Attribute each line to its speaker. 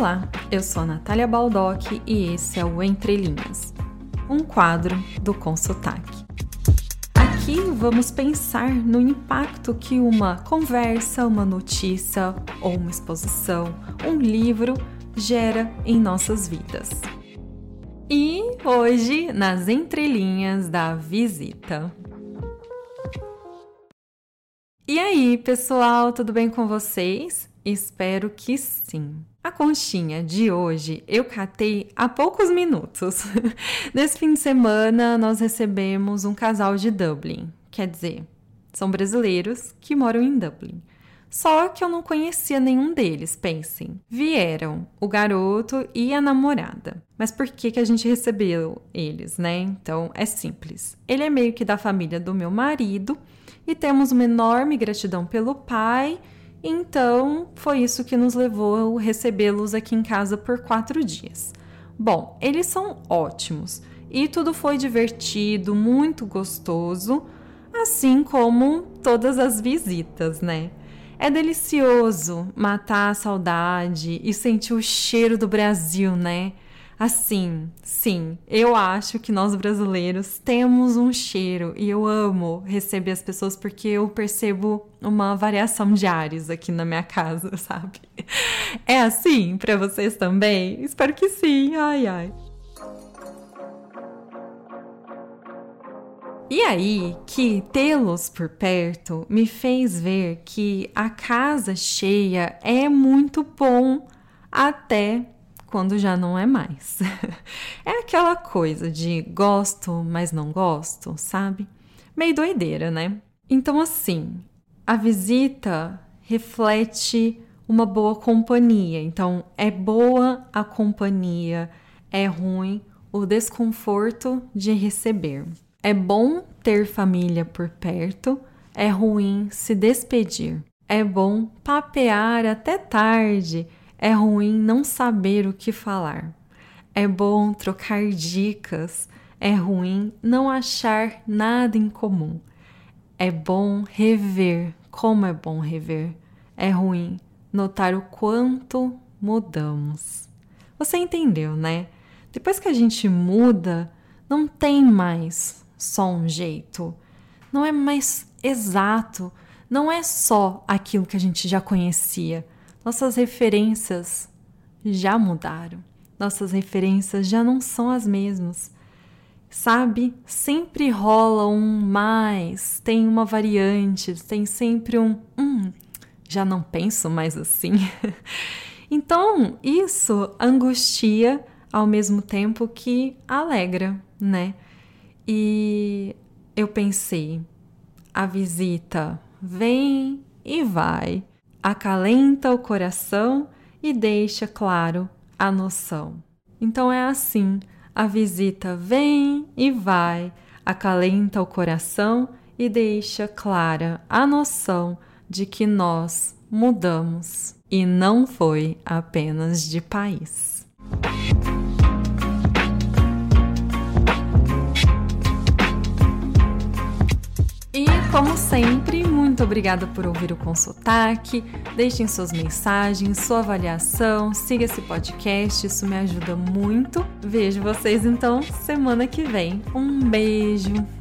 Speaker 1: Olá, eu sou a Natália Baldock e esse é o Entre Linhas, um quadro do Consotaque. Aqui vamos pensar no impacto que uma conversa, uma notícia ou uma exposição, um livro gera em nossas vidas. E hoje, nas entrelinhas da visita. E aí, pessoal, tudo bem com vocês? Espero que sim. A conchinha de hoje eu catei há poucos minutos. Nesse fim de semana, nós recebemos um casal de Dublin. Quer dizer, são brasileiros que moram em Dublin. Só que eu não conhecia nenhum deles, pensem. Vieram o garoto e a namorada. Mas por que, que a gente recebeu eles, né? Então é simples. Ele é meio que da família do meu marido e temos uma enorme gratidão pelo pai. Então foi isso que nos levou a recebê-los aqui em casa por quatro dias. Bom, eles são ótimos e tudo foi divertido, muito gostoso, assim como todas as visitas, né? É delicioso matar a saudade e sentir o cheiro do Brasil, né? Assim, sim, eu acho que nós brasileiros temos um cheiro e eu amo receber as pessoas porque eu percebo uma variação de ares aqui na minha casa, sabe? É assim para vocês também? Espero que sim. Ai, ai. E aí que tê-los por perto me fez ver que a casa cheia é muito bom até quando já não é mais. é aquela coisa de gosto, mas não gosto, sabe? Meio doideira, né? Então, assim, a visita reflete uma boa companhia. Então, é boa a companhia, é ruim o desconforto de receber. É bom ter família por perto, é ruim se despedir. É bom papear até tarde, é ruim não saber o que falar. É bom trocar dicas, é ruim não achar nada em comum. É bom rever, como é bom rever. É ruim notar o quanto mudamos. Você entendeu, né? Depois que a gente muda, não tem mais só um jeito, não é mais exato, não é só aquilo que a gente já conhecia. Nossas referências já mudaram, nossas referências já não são as mesmas. Sabe, sempre rola um mais, tem uma variante, tem sempre um hum, já não penso mais assim. então, isso angustia ao mesmo tempo que alegra, né? E eu pensei, a visita vem e vai, acalenta o coração e deixa claro a noção. Então é assim, a visita vem e vai, acalenta o coração e deixa clara a noção de que nós mudamos e não foi apenas de país. Como sempre, muito obrigada por ouvir o Consotaque. Deixem suas mensagens, sua avaliação, siga esse podcast, isso me ajuda muito. Vejo vocês então semana que vem. Um beijo!